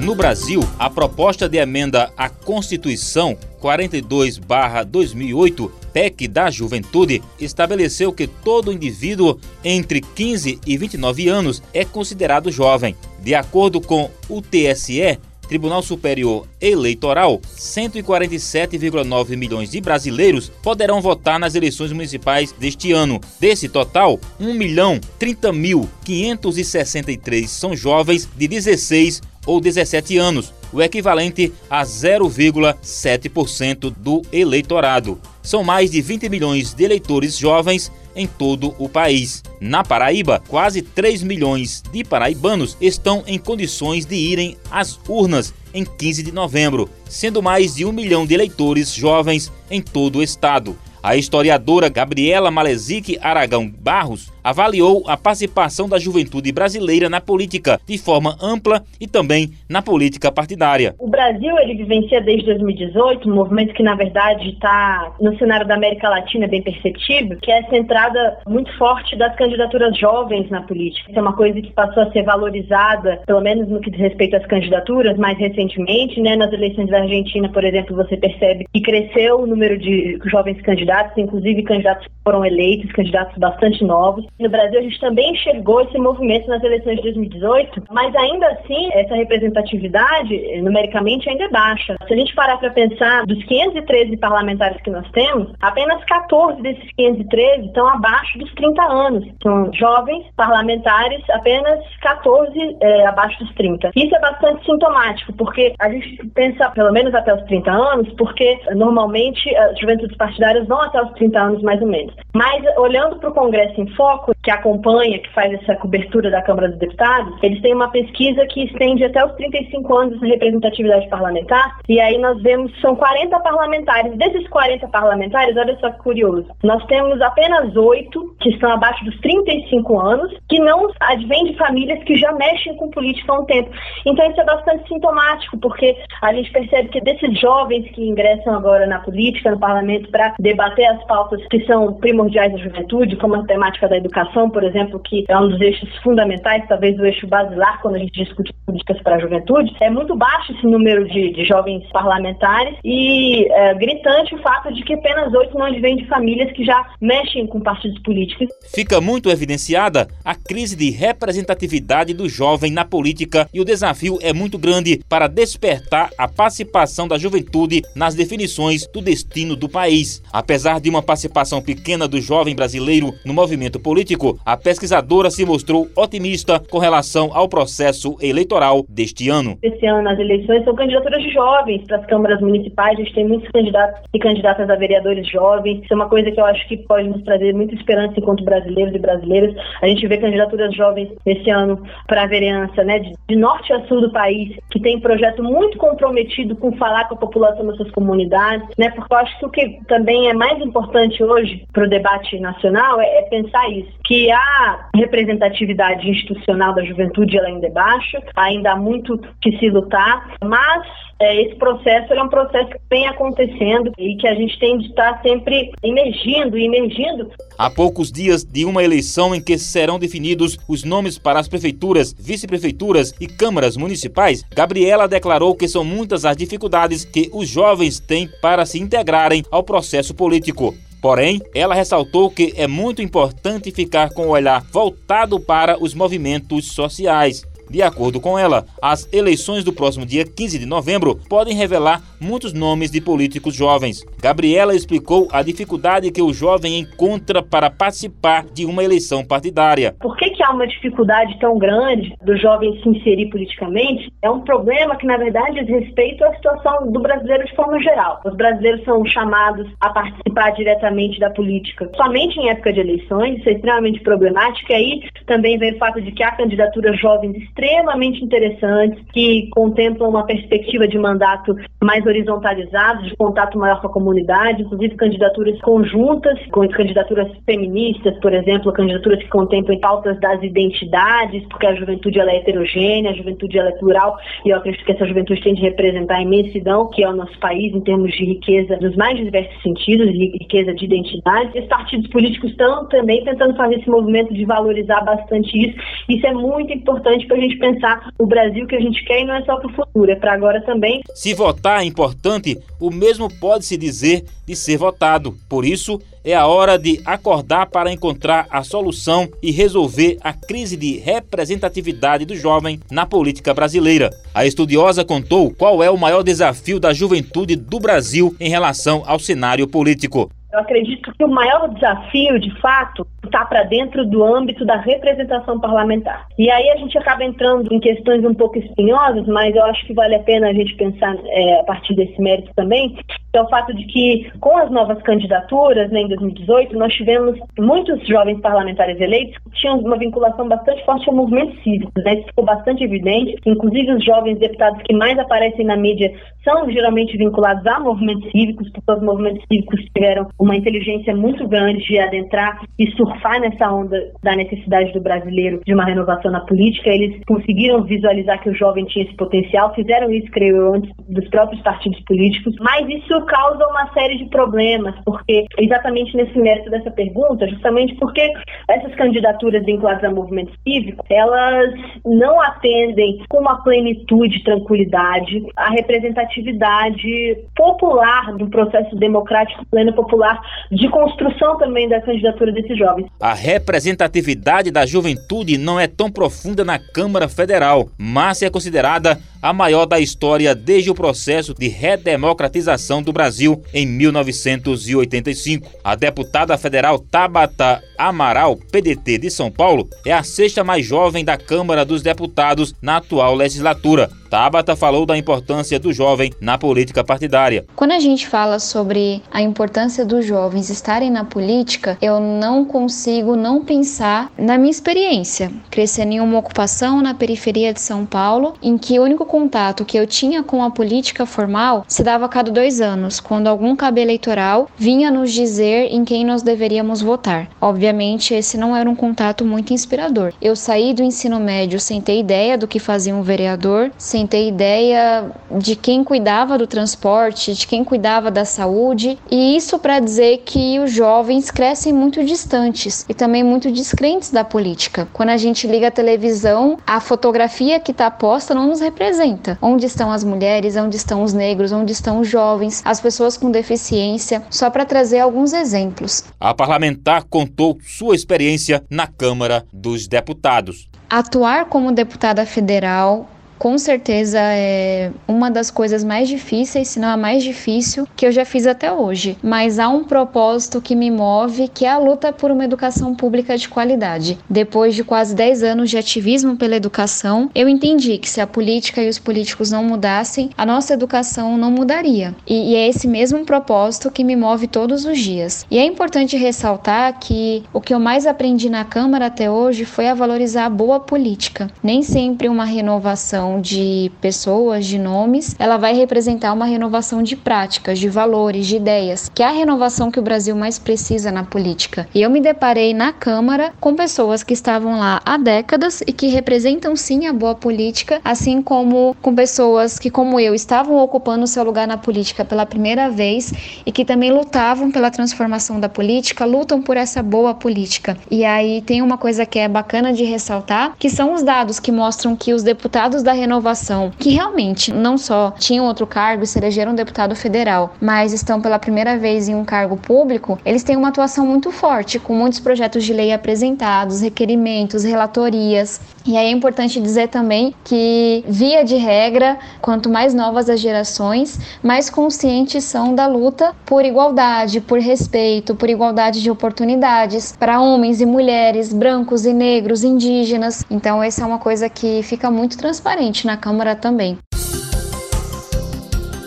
No Brasil, a proposta de emenda à Constituição 42/2008, PEC da Juventude, estabeleceu que todo indivíduo entre 15 e 29 anos é considerado jovem. De acordo com o TSE, Tribunal Superior Eleitoral, 147,9 milhões de brasileiros poderão votar nas eleições municipais deste ano. Desse total, 1 milhão 30 mil 563 são jovens de 16 ou 17 anos, o equivalente a 0,7% do eleitorado. São mais de 20 milhões de eleitores jovens em todo o país. Na Paraíba, quase 3 milhões de paraibanos estão em condições de irem às urnas em 15 de novembro, sendo mais de um milhão de eleitores jovens em todo o estado. A historiadora Gabriela Malezic Aragão Barros avaliou a participação da juventude brasileira na política de forma ampla e também na política partidária. O Brasil ele vivencia desde 2018 um movimento que na verdade está no cenário da América Latina bem perceptível, que é essa entrada muito forte das candidaturas jovens na política. Isso é uma coisa que passou a ser valorizada, pelo menos no que diz respeito às candidaturas, mais recentemente, né? Nas eleições da Argentina, por exemplo, você percebe que cresceu o número de jovens candidatos, inclusive candidatos que foram eleitos, candidatos bastante novos. No Brasil, a gente também enxergou esse movimento nas eleições de 2018, mas ainda assim, essa representatividade, numericamente, ainda é baixa. Se a gente parar para pensar, dos 513 parlamentares que nós temos, apenas 14 desses 513 estão abaixo dos 30 anos. São jovens parlamentares, apenas 14 é, abaixo dos 30. Isso é bastante sintomático, porque a gente pensa, pelo menos até os 30 anos, porque normalmente as juventudes partidárias até os 30 anos, mais ou menos. Mas, olhando para o Congresso em Foco, que acompanha, que faz essa cobertura da Câmara dos Deputados, eles têm uma pesquisa que estende até os 35 anos de representatividade parlamentar, e aí nós vemos são 40 parlamentares. Desses 40 parlamentares, olha só que curioso, nós temos apenas oito que estão abaixo dos 35 anos, que não advêm de famílias que já mexem com política há um tempo. Então isso é bastante sintomático, porque a gente percebe que desses jovens que ingressam agora na política, no parlamento, para debater as pautas que são primordiais da juventude, como a temática da educação, educação, por exemplo, que é um dos eixos fundamentais, talvez o eixo basilar quando a gente discute políticas para a juventude, é muito baixo esse número de, de jovens parlamentares e é, gritante o fato de que apenas oito não advêm de famílias que já mexem com partidos políticos. Fica muito evidenciada a crise de representatividade do jovem na política e o desafio é muito grande para despertar a participação da juventude nas definições do destino do país. Apesar de uma participação pequena do jovem brasileiro no movimento político, a pesquisadora se mostrou otimista com relação ao processo eleitoral deste ano. Esse ano, as eleições são candidaturas de jovens para as câmaras municipais. A gente tem muitos candidatos e candidatas a vereadores jovens. Isso é uma coisa que eu acho que pode nos trazer muita esperança enquanto brasileiros e brasileiras. A gente vê candidaturas jovens esse ano para a vereança, né, de, norte a sul do país, que tem projeto muito comprometido com falar com a população das suas comunidades, né, porque eu acho que o que também é mais importante hoje para o debate nacional é, é pensar isso que a representatividade institucional da juventude ela ainda é baixa, ainda há muito que se lutar, mas é, esse processo é um processo que vem acontecendo e que a gente tem de estar sempre emergindo e emergindo. Há poucos dias de uma eleição em que serão definidos os nomes para as prefeituras, vice-prefeituras e câmaras municipais, Gabriela declarou que são muitas as dificuldades que os jovens têm para se integrarem ao processo político. Porém, ela ressaltou que é muito importante ficar com o olhar voltado para os movimentos sociais. De acordo com ela, as eleições do próximo dia 15 de novembro podem revelar muitos nomes de políticos jovens. Gabriela explicou a dificuldade que o jovem encontra para participar de uma eleição partidária. Por que, que há uma dificuldade tão grande do jovem se inserir politicamente? É um problema que, na verdade, diz respeito à situação do brasileiro de forma geral. Os brasileiros são chamados a participar diretamente da política somente em época de eleições, isso é extremamente problemático. E aí também vem o fato de que há candidaturas jovens extremamente interessantes, que contemplam uma perspectiva de mandato mais horizontalizado, de contato maior com a comunidade, inclusive candidaturas conjuntas, com candidaturas feministas, por exemplo, candidaturas que contemplam pautas das identidades, porque a juventude ela é heterogênea, a juventude ela é plural, e eu acredito que essa juventude tem de representar a imensidão que é o nosso país em termos de riqueza nos mais diversos sentidos, riqueza de identidade. Os partidos políticos estão também tentando fazer esse movimento de valorizar bastante isso. Isso é muito importante para a gente gente pensar o Brasil que a gente quer e não é só para o futuro, é para agora também. Se votar é importante, o mesmo pode se dizer de ser votado. Por isso, é a hora de acordar para encontrar a solução e resolver a crise de representatividade do jovem na política brasileira. A estudiosa contou qual é o maior desafio da juventude do Brasil em relação ao cenário político. Eu acredito que o maior desafio, de fato, está para dentro do âmbito da representação parlamentar. E aí a gente acaba entrando em questões um pouco espinhosas, mas eu acho que vale a pena a gente pensar é, a partir desse mérito também, que é o fato de que, com as novas candidaturas, né, em 2018, nós tivemos muitos jovens parlamentares eleitos que tinham uma vinculação bastante forte ao movimento cívico. Né? Isso ficou bastante evidente. Inclusive, os jovens deputados que mais aparecem na mídia são geralmente vinculados a movimentos cívicos, porque os movimentos cívicos tiveram uma inteligência muito grande de adentrar e surfar nessa onda da necessidade do brasileiro de uma renovação na política. Eles conseguiram visualizar que o jovem tinha esse potencial, fizeram isso, creio eu, antes dos próprios partidos políticos, mas isso causa uma série de problemas, porque exatamente nesse mérito dessa pergunta, justamente porque essas candidaturas vinculadas ao movimento cívico, elas não atendem com uma plenitude, tranquilidade, a representatividade popular do processo democrático pleno popular de construção também da candidatura desses jovens. A representatividade da juventude não é tão profunda na Câmara Federal, mas é considerada a maior da história desde o processo de redemocratização do Brasil em 1985. A deputada federal Tabata Amaral, PDT de São Paulo, é a sexta mais jovem da Câmara dos Deputados na atual legislatura. Tabata falou da importância do jovem na política partidária. Quando a gente fala sobre a importância dos jovens estarem na política, eu não consigo não pensar na minha experiência, crescendo em uma ocupação na periferia de São Paulo, em que o único contato que eu tinha com a política formal se dava a cada dois anos, quando algum cabo eleitoral vinha nos dizer em quem nós deveríamos votar. Obviamente, esse não era um contato muito inspirador. Eu saí do ensino médio sem ter ideia do que fazia um vereador, sem sem ter ideia de quem cuidava do transporte, de quem cuidava da saúde, e isso para dizer que os jovens crescem muito distantes e também muito descrentes da política. Quando a gente liga a televisão, a fotografia que está posta não nos representa. Onde estão as mulheres, onde estão os negros, onde estão os jovens, as pessoas com deficiência, só para trazer alguns exemplos. A parlamentar contou sua experiência na Câmara dos Deputados. Atuar como deputada federal com certeza é uma das coisas mais difíceis, se não a mais difícil, que eu já fiz até hoje. Mas há um propósito que me move, que é a luta por uma educação pública de qualidade. Depois de quase 10 anos de ativismo pela educação, eu entendi que se a política e os políticos não mudassem, a nossa educação não mudaria. E, e é esse mesmo propósito que me move todos os dias. E é importante ressaltar que o que eu mais aprendi na Câmara até hoje foi a valorizar a boa política. Nem sempre uma renovação renovação de pessoas, de nomes, ela vai representar uma renovação de práticas, de valores, de ideias, que é a renovação que o Brasil mais precisa na política. E eu me deparei na Câmara com pessoas que estavam lá há décadas e que representam sim a boa política, assim como com pessoas que, como eu, estavam ocupando seu lugar na política pela primeira vez e que também lutavam pela transformação da política, lutam por essa boa política. E aí tem uma coisa que é bacana de ressaltar, que são os dados que mostram que os deputados da renovação, que realmente não só tinham outro cargo e se elegeram deputado federal, mas estão pela primeira vez em um cargo público, eles têm uma atuação muito forte, com muitos projetos de lei apresentados, requerimentos, relatorias. E aí é importante dizer também que, via de regra, quanto mais novas as gerações, mais conscientes são da luta por igualdade, por respeito, por igualdade de oportunidades para homens e mulheres, brancos e negros, indígenas. Então, essa é uma coisa que fica muito transparente na Câmara também.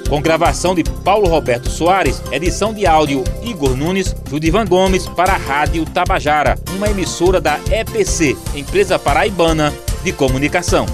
Com gravação de Paulo Roberto Soares, edição de áudio Igor Nunes, Judivan Gomes para a Rádio Tabajara, uma emissora da EPC, Empresa Paraibana de Comunicação.